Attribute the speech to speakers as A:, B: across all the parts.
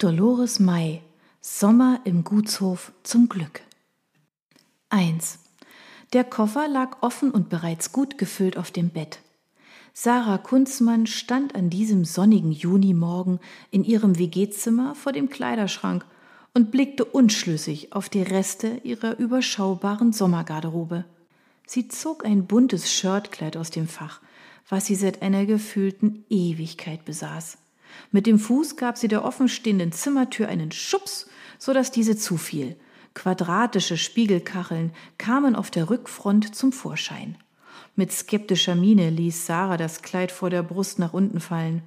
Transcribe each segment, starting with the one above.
A: Dolores May Sommer im Gutshof zum Glück 1. Der Koffer lag offen und bereits gut gefüllt auf dem Bett. Sarah Kunzmann stand an diesem sonnigen Junimorgen in ihrem WG-Zimmer vor dem Kleiderschrank und blickte unschlüssig auf die Reste ihrer überschaubaren Sommergarderobe. Sie zog ein buntes Shirtkleid aus dem Fach, was sie seit einer gefühlten Ewigkeit besaß. Mit dem Fuß gab sie der offenstehenden Zimmertür einen Schubs, so dass diese zufiel. Quadratische Spiegelkacheln kamen auf der Rückfront zum Vorschein. Mit skeptischer Miene ließ Sarah das Kleid vor der Brust nach unten fallen.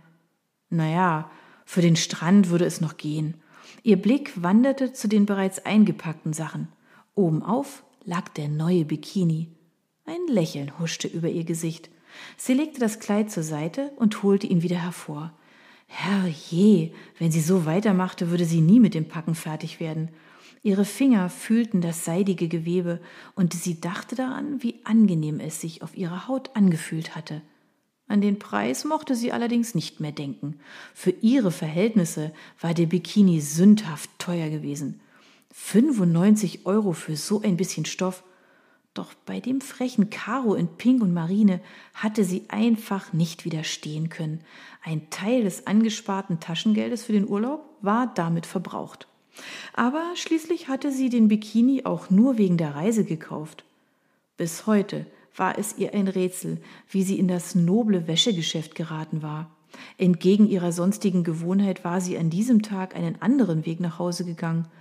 A: Naja, für den Strand würde es noch gehen. Ihr Blick wanderte zu den bereits eingepackten Sachen. Obenauf lag der neue Bikini. Ein Lächeln huschte über ihr Gesicht. Sie legte das Kleid zur Seite und holte ihn wieder hervor. Herrje, wenn sie so weitermachte, würde sie nie mit dem Packen fertig werden. Ihre Finger fühlten das seidige Gewebe, und sie dachte daran, wie angenehm es sich auf ihrer Haut angefühlt hatte. An den Preis mochte sie allerdings nicht mehr denken. Für ihre Verhältnisse war der Bikini sündhaft teuer gewesen. 95 Euro für so ein bisschen Stoff. Doch bei dem frechen Karo in Pink und Marine hatte sie einfach nicht widerstehen können. Ein Teil des angesparten Taschengeldes für den Urlaub war damit verbraucht. Aber schließlich hatte sie den Bikini auch nur wegen der Reise gekauft. Bis heute war es ihr ein Rätsel, wie sie in das noble Wäschegeschäft geraten war. Entgegen ihrer sonstigen Gewohnheit war sie an diesem Tag einen anderen Weg nach Hause gegangen –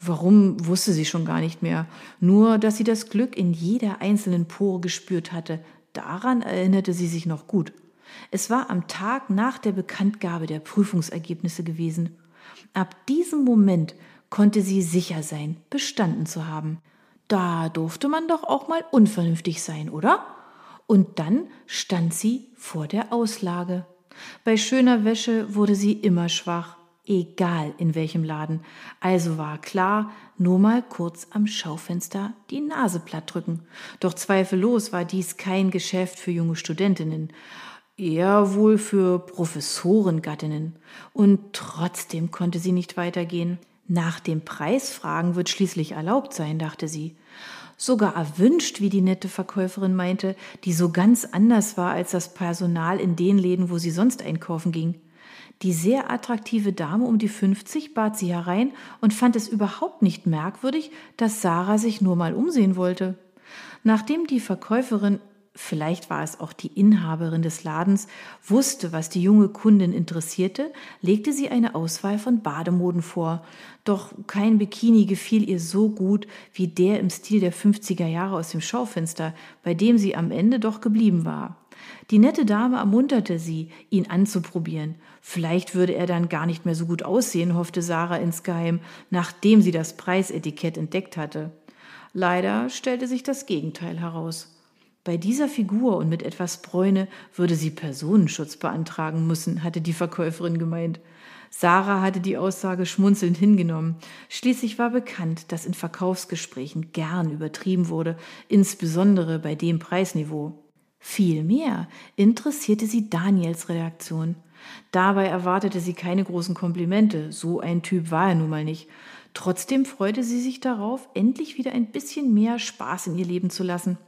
A: Warum wusste sie schon gar nicht mehr, nur dass sie das Glück in jeder einzelnen Pore gespürt hatte, daran erinnerte sie sich noch gut. Es war am Tag nach der Bekanntgabe der Prüfungsergebnisse gewesen. Ab diesem Moment konnte sie sicher sein, bestanden zu haben. Da durfte man doch auch mal unvernünftig sein, oder? Und dann stand sie vor der Auslage. Bei schöner Wäsche wurde sie immer schwach egal in welchem Laden. Also war klar, nur mal kurz am Schaufenster die Nase platt drücken. Doch zweifellos war dies kein Geschäft für junge Studentinnen, eher wohl für Professorengattinnen. Und trotzdem konnte sie nicht weitergehen. Nach dem Preis fragen wird schließlich erlaubt sein, dachte sie. Sogar erwünscht, wie die nette Verkäuferin meinte, die so ganz anders war als das Personal in den Läden, wo sie sonst einkaufen ging. Die sehr attraktive Dame um die 50 bat sie herein und fand es überhaupt nicht merkwürdig, dass Sarah sich nur mal umsehen wollte. Nachdem die Verkäuferin, vielleicht war es auch die Inhaberin des Ladens, wusste, was die junge Kundin interessierte, legte sie eine Auswahl von Bademoden vor. Doch kein Bikini gefiel ihr so gut wie der im Stil der 50er Jahre aus dem Schaufenster, bei dem sie am Ende doch geblieben war. Die nette Dame ermunterte sie, ihn anzuprobieren. Vielleicht würde er dann gar nicht mehr so gut aussehen, hoffte Sarah insgeheim, nachdem sie das Preisetikett entdeckt hatte. Leider stellte sich das Gegenteil heraus. Bei dieser Figur und mit etwas Bräune würde sie Personenschutz beantragen müssen, hatte die Verkäuferin gemeint. Sarah hatte die Aussage schmunzelnd hingenommen. Schließlich war bekannt, dass in Verkaufsgesprächen gern übertrieben wurde, insbesondere bei dem Preisniveau. Vielmehr interessierte sie Daniels Reaktion. Dabei erwartete sie keine großen Komplimente, so ein Typ war er nun mal nicht. Trotzdem freute sie sich darauf, endlich wieder ein bisschen mehr Spaß in ihr Leben zu lassen.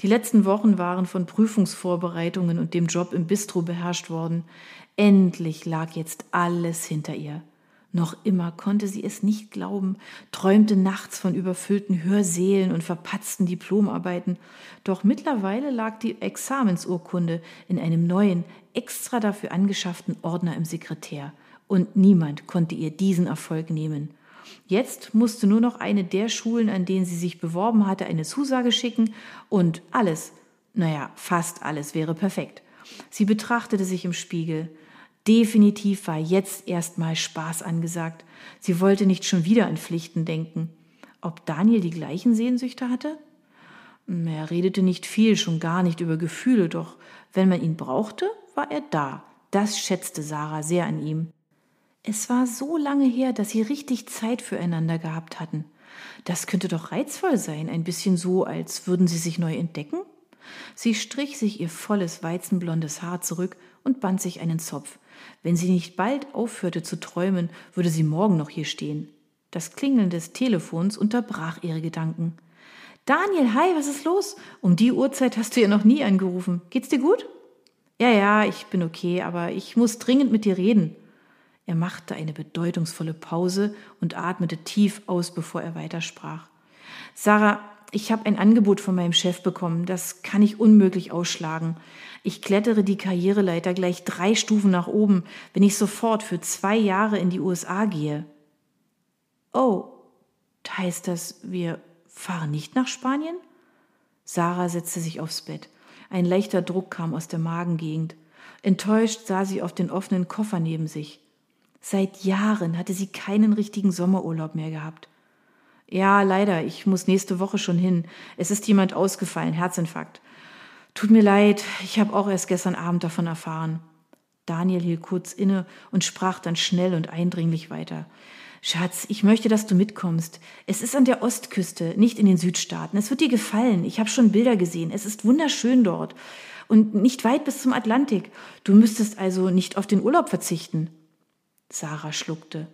A: Die letzten Wochen waren von Prüfungsvorbereitungen und dem Job im Bistro beherrscht worden. Endlich lag jetzt alles hinter ihr. Noch immer konnte sie es nicht glauben, träumte nachts von überfüllten Hörsälen und verpatzten Diplomarbeiten. Doch mittlerweile lag die Examensurkunde in einem neuen, extra dafür angeschafften Ordner im Sekretär. Und niemand konnte ihr diesen Erfolg nehmen. Jetzt musste nur noch eine der Schulen, an denen sie sich beworben hatte, eine Zusage schicken und alles, naja, fast alles wäre perfekt. Sie betrachtete sich im Spiegel. Definitiv war jetzt erstmal Spaß angesagt. Sie wollte nicht schon wieder an Pflichten denken. Ob Daniel die gleichen Sehnsüchte hatte? Er redete nicht viel, schon gar nicht über Gefühle, doch wenn man ihn brauchte, war er da. Das schätzte Sarah sehr an ihm. Es war so lange her, dass sie richtig Zeit füreinander gehabt hatten. Das könnte doch reizvoll sein, ein bisschen so, als würden sie sich neu entdecken. Sie strich sich ihr volles weizenblondes Haar zurück und band sich einen Zopf. Wenn sie nicht bald aufhörte zu träumen, würde sie morgen noch hier stehen. Das Klingeln des Telefons unterbrach ihre Gedanken. Daniel, hi, was ist los? Um die Uhrzeit hast du ja noch nie angerufen. Geht's dir gut? Ja, ja, ich bin okay, aber ich muss dringend mit dir reden. Er machte eine bedeutungsvolle Pause und atmete tief aus, bevor er weitersprach. Sarah, ich habe ein Angebot von meinem Chef bekommen. Das kann ich unmöglich ausschlagen. Ich klettere die Karriereleiter gleich drei Stufen nach oben, wenn ich sofort für zwei Jahre in die USA gehe. Oh, heißt das, wir fahren nicht nach Spanien? Sarah setzte sich aufs Bett. Ein leichter Druck kam aus der Magengegend. Enttäuscht sah sie auf den offenen Koffer neben sich. Seit Jahren hatte sie keinen richtigen Sommerurlaub mehr gehabt. Ja, leider, ich muss nächste Woche schon hin. Es ist jemand ausgefallen, Herzinfarkt. Tut mir leid, ich habe auch erst gestern Abend davon erfahren. Daniel hielt kurz inne und sprach dann schnell und eindringlich weiter. Schatz, ich möchte, dass du mitkommst. Es ist an der Ostküste, nicht in den Südstaaten. Es wird dir gefallen. Ich habe schon Bilder gesehen. Es ist wunderschön dort. Und nicht weit bis zum Atlantik. Du müsstest also nicht auf den Urlaub verzichten. Sarah schluckte.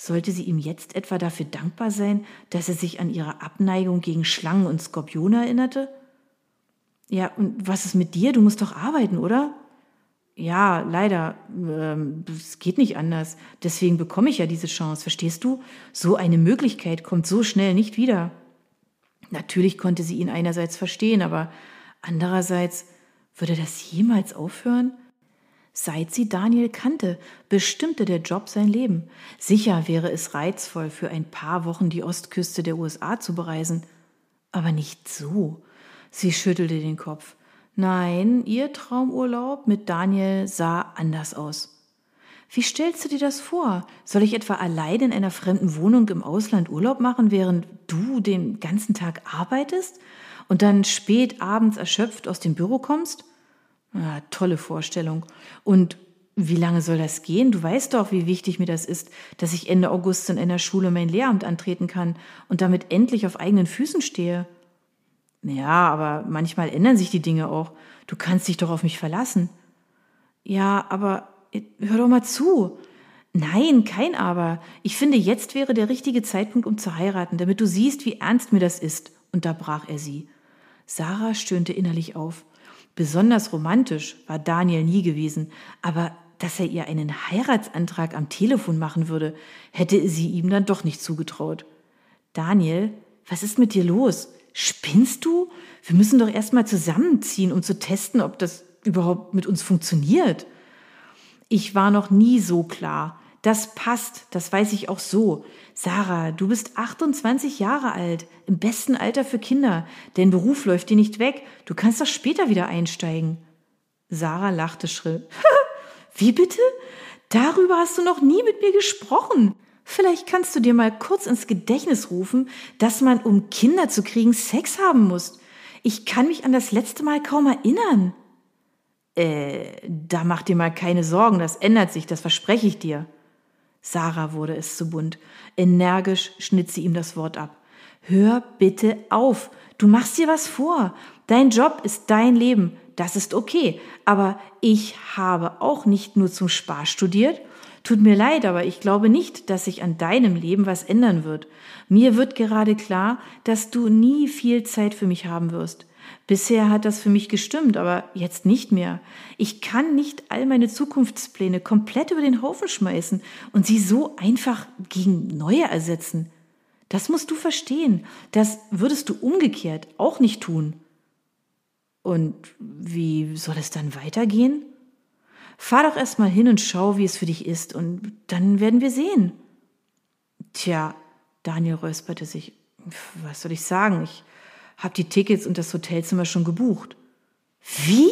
A: Sollte sie ihm jetzt etwa dafür dankbar sein, dass er sich an ihre Abneigung gegen Schlangen und Skorpione erinnerte? Ja, und was ist mit dir? Du musst doch arbeiten, oder? Ja, leider. Ähm, es geht nicht anders. Deswegen bekomme ich ja diese Chance, verstehst du? So eine Möglichkeit kommt so schnell nicht wieder. Natürlich konnte sie ihn einerseits verstehen, aber andererseits würde das jemals aufhören? Seit sie Daniel kannte, bestimmte der Job sein Leben. Sicher wäre es reizvoll, für ein paar Wochen die Ostküste der USA zu bereisen. Aber nicht so. Sie schüttelte den Kopf. Nein, ihr Traumurlaub mit Daniel sah anders aus. Wie stellst du dir das vor? Soll ich etwa allein in einer fremden Wohnung im Ausland Urlaub machen, während du den ganzen Tag arbeitest und dann spät abends erschöpft aus dem Büro kommst? Ja, tolle Vorstellung. Und wie lange soll das gehen? Du weißt doch, wie wichtig mir das ist, dass ich Ende August in einer Schule mein Lehramt antreten kann und damit endlich auf eigenen Füßen stehe. Ja, aber manchmal ändern sich die Dinge auch. Du kannst dich doch auf mich verlassen. Ja, aber äh, hör doch mal zu. Nein, kein Aber. Ich finde, jetzt wäre der richtige Zeitpunkt, um zu heiraten, damit du siehst, wie ernst mir das ist. Unterbrach er sie. Sarah stöhnte innerlich auf. Besonders romantisch war Daniel nie gewesen, aber dass er ihr einen Heiratsantrag am Telefon machen würde, hätte sie ihm dann doch nicht zugetraut. Daniel, was ist mit dir los? Spinnst du? Wir müssen doch erst mal zusammenziehen, um zu testen, ob das überhaupt mit uns funktioniert. Ich war noch nie so klar. Das passt, das weiß ich auch so. Sarah, du bist 28 Jahre alt, im besten Alter für Kinder. Dein Beruf läuft dir nicht weg. Du kannst doch später wieder einsteigen. Sarah lachte schrill. Wie bitte? Darüber hast du noch nie mit mir gesprochen. Vielleicht kannst du dir mal kurz ins Gedächtnis rufen, dass man, um Kinder zu kriegen, Sex haben muss. Ich kann mich an das letzte Mal kaum erinnern. Äh, da mach dir mal keine Sorgen, das ändert sich, das verspreche ich dir. Sarah wurde es zu bunt. Energisch schnitt sie ihm das Wort ab. Hör bitte auf. Du machst dir was vor. Dein Job ist dein Leben. Das ist okay. Aber ich habe auch nicht nur zum Spaß studiert. Tut mir leid, aber ich glaube nicht, dass sich an deinem Leben was ändern wird. Mir wird gerade klar, dass du nie viel Zeit für mich haben wirst. Bisher hat das für mich gestimmt, aber jetzt nicht mehr. Ich kann nicht all meine Zukunftspläne komplett über den Haufen schmeißen und sie so einfach gegen neue ersetzen. Das musst du verstehen. Das würdest du umgekehrt auch nicht tun. Und wie soll es dann weitergehen? Fahr doch erst mal hin und schau, wie es für dich ist, und dann werden wir sehen. Tja, Daniel räusperte sich. Was soll ich sagen? Ich hab die Tickets und das Hotelzimmer schon gebucht. Wie?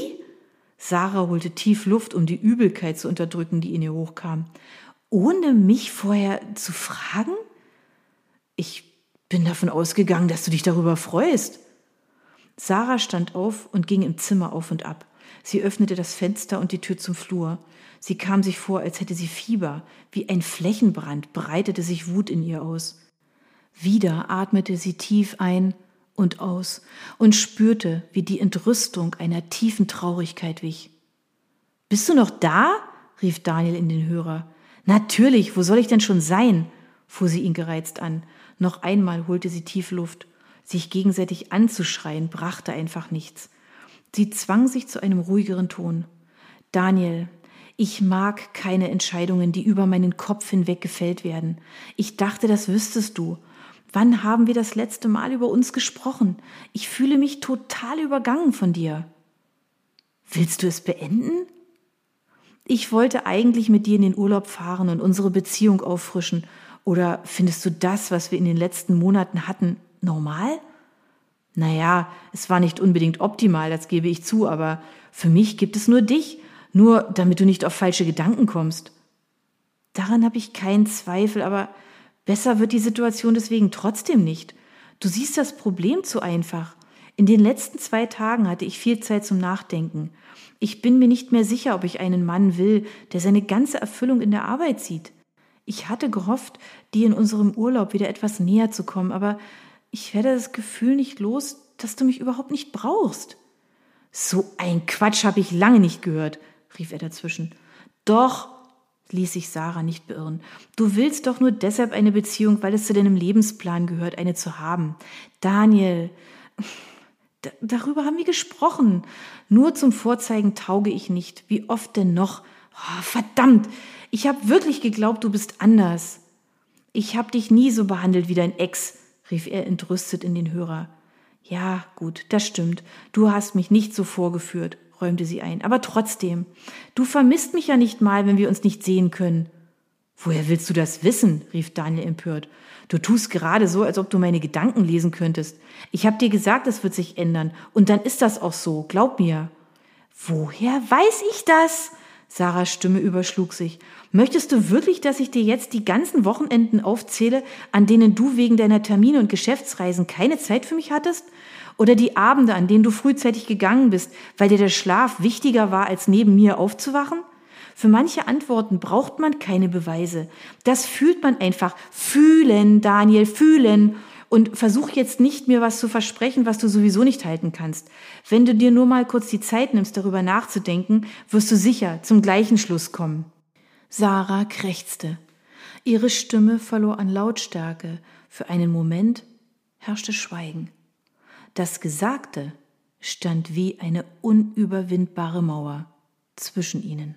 A: Sarah holte tief Luft, um die Übelkeit zu unterdrücken, die in ihr hochkam. Ohne mich vorher zu fragen? Ich bin davon ausgegangen, dass du dich darüber freust. Sarah stand auf und ging im Zimmer auf und ab. Sie öffnete das Fenster und die Tür zum Flur. Sie kam sich vor, als hätte sie Fieber. Wie ein Flächenbrand breitete sich Wut in ihr aus. Wieder atmete sie tief ein und aus und spürte, wie die Entrüstung einer tiefen Traurigkeit wich. Bist du noch da? rief Daniel in den Hörer. Natürlich, wo soll ich denn schon sein? fuhr sie ihn gereizt an. Noch einmal holte sie tief Luft. Sich gegenseitig anzuschreien brachte einfach nichts. Sie zwang sich zu einem ruhigeren Ton. Daniel, ich mag keine Entscheidungen, die über meinen Kopf hinweg gefällt werden. Ich dachte, das wüsstest du. Wann haben wir das letzte Mal über uns gesprochen? Ich fühle mich total übergangen von dir. Willst du es beenden? Ich wollte eigentlich mit dir in den Urlaub fahren und unsere Beziehung auffrischen. Oder findest du das, was wir in den letzten Monaten hatten, normal? Naja, es war nicht unbedingt optimal, das gebe ich zu, aber für mich gibt es nur dich, nur damit du nicht auf falsche Gedanken kommst. Daran habe ich keinen Zweifel, aber besser wird die Situation deswegen trotzdem nicht. Du siehst das Problem zu einfach. In den letzten zwei Tagen hatte ich viel Zeit zum Nachdenken. Ich bin mir nicht mehr sicher, ob ich einen Mann will, der seine ganze Erfüllung in der Arbeit sieht. Ich hatte gehofft, dir in unserem Urlaub wieder etwas näher zu kommen, aber ich werde das Gefühl nicht los, dass du mich überhaupt nicht brauchst. So ein Quatsch habe ich lange nicht gehört, rief er dazwischen. Doch, ließ sich Sarah nicht beirren. Du willst doch nur deshalb eine Beziehung, weil es zu deinem Lebensplan gehört, eine zu haben. Daniel, darüber haben wir gesprochen. Nur zum Vorzeigen tauge ich nicht. Wie oft denn noch? Oh, verdammt, ich habe wirklich geglaubt, du bist anders. Ich habe dich nie so behandelt wie dein Ex, rief er entrüstet in den Hörer. Ja, gut, das stimmt. Du hast mich nicht so vorgeführt, räumte sie ein. Aber trotzdem, du vermisst mich ja nicht mal, wenn wir uns nicht sehen können. Woher willst du das wissen? rief Daniel empört. Du tust gerade so, als ob du meine Gedanken lesen könntest. Ich habe dir gesagt, es wird sich ändern. Und dann ist das auch so, glaub mir. Woher weiß ich das? Sarahs Stimme überschlug sich. Möchtest du wirklich, dass ich dir jetzt die ganzen Wochenenden aufzähle, an denen du wegen deiner Termine und Geschäftsreisen keine Zeit für mich hattest? Oder die Abende, an denen du frühzeitig gegangen bist, weil dir der Schlaf wichtiger war, als neben mir aufzuwachen? Für manche Antworten braucht man keine Beweise. Das fühlt man einfach. Fühlen, Daniel, fühlen. Und versuch jetzt nicht mir was zu versprechen, was du sowieso nicht halten kannst. Wenn du dir nur mal kurz die Zeit nimmst, darüber nachzudenken, wirst du sicher zum gleichen Schluss kommen. Sarah krächzte. Ihre Stimme verlor an Lautstärke. Für einen Moment herrschte Schweigen. Das Gesagte stand wie eine unüberwindbare Mauer zwischen ihnen.